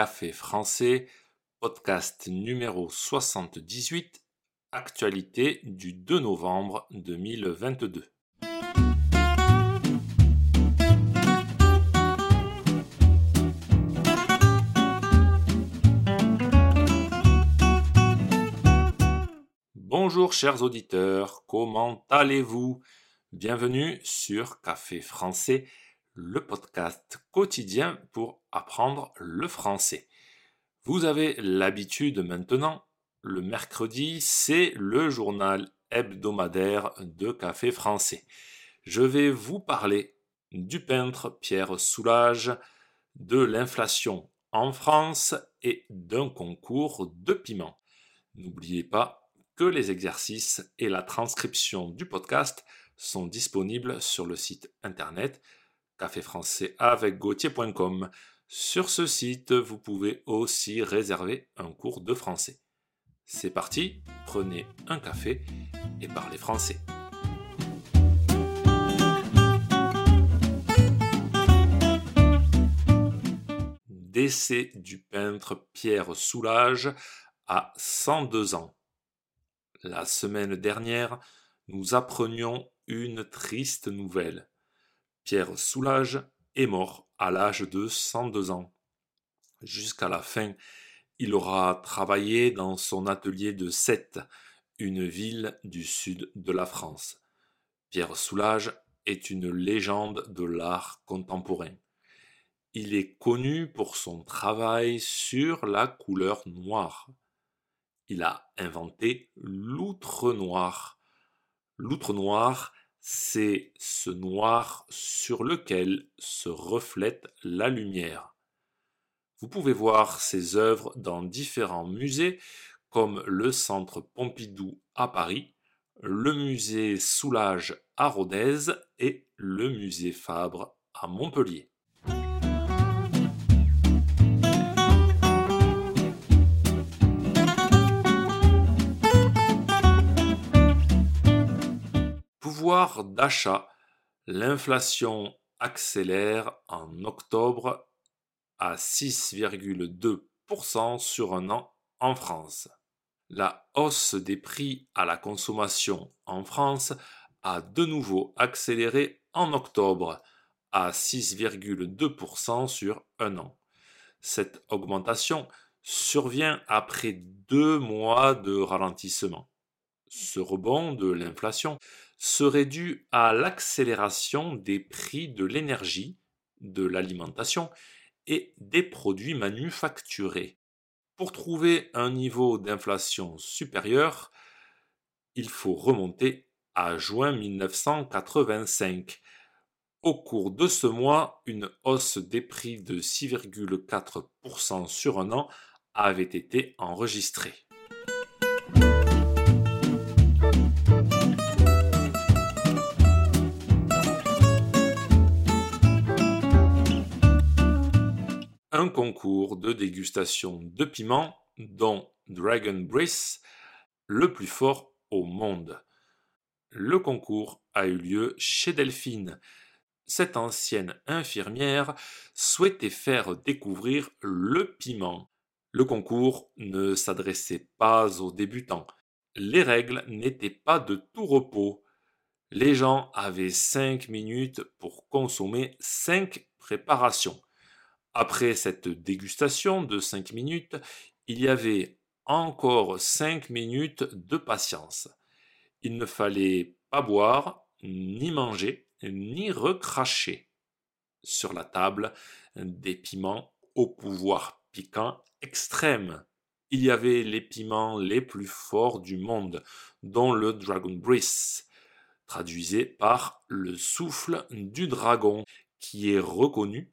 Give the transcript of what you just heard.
Café français, podcast numéro 78, actualité du 2 novembre 2022. Bonjour chers auditeurs, comment allez-vous? Bienvenue sur Café français, le podcast quotidien pour apprendre le français. Vous avez l'habitude maintenant, le mercredi, c'est le journal hebdomadaire de Café français. Je vais vous parler du peintre Pierre Soulages, de l'inflation en France et d'un concours de piment. N'oubliez pas les exercices et la transcription du podcast sont disponibles sur le site internet café français avec gauthier.com. Sur ce site, vous pouvez aussi réserver un cours de français. C'est parti, prenez un café et parlez français. Décès du peintre Pierre Soulages à 102 ans. La semaine dernière, nous apprenions une triste nouvelle. Pierre Soulage est mort à l'âge de 102 ans. Jusqu'à la fin, il aura travaillé dans son atelier de Sète, une ville du sud de la France. Pierre Soulage est une légende de l'art contemporain. Il est connu pour son travail sur la couleur noire il a inventé l'outre noir. L'outre noir, c'est ce noir sur lequel se reflète la lumière. Vous pouvez voir ses œuvres dans différents musées comme le Centre Pompidou à Paris, le musée Soulage à Rodez et le musée Fabre à Montpellier. D'achat, l'inflation accélère en octobre à 6,2% sur un an en France. La hausse des prix à la consommation en France a de nouveau accéléré en octobre à 6,2% sur un an. Cette augmentation survient après deux mois de ralentissement. Ce rebond de l'inflation serait dû à l'accélération des prix de l'énergie, de l'alimentation et des produits manufacturés. Pour trouver un niveau d'inflation supérieur, il faut remonter à juin 1985. Au cours de ce mois, une hausse des prix de 6,4% sur un an avait été enregistrée. Un concours de dégustation de piment, dont Dragon Briss, le plus fort au monde. Le concours a eu lieu chez Delphine. Cette ancienne infirmière souhaitait faire découvrir le piment. Le concours ne s'adressait pas aux débutants. Les règles n'étaient pas de tout repos. Les gens avaient cinq minutes pour consommer cinq préparations. Après cette dégustation de 5 minutes, il y avait encore 5 minutes de patience. Il ne fallait pas boire, ni manger, ni recracher. Sur la table, des piments au pouvoir piquant extrême. Il y avait les piments les plus forts du monde, dont le Dragon Breath, traduisé par le souffle du dragon, qui est reconnu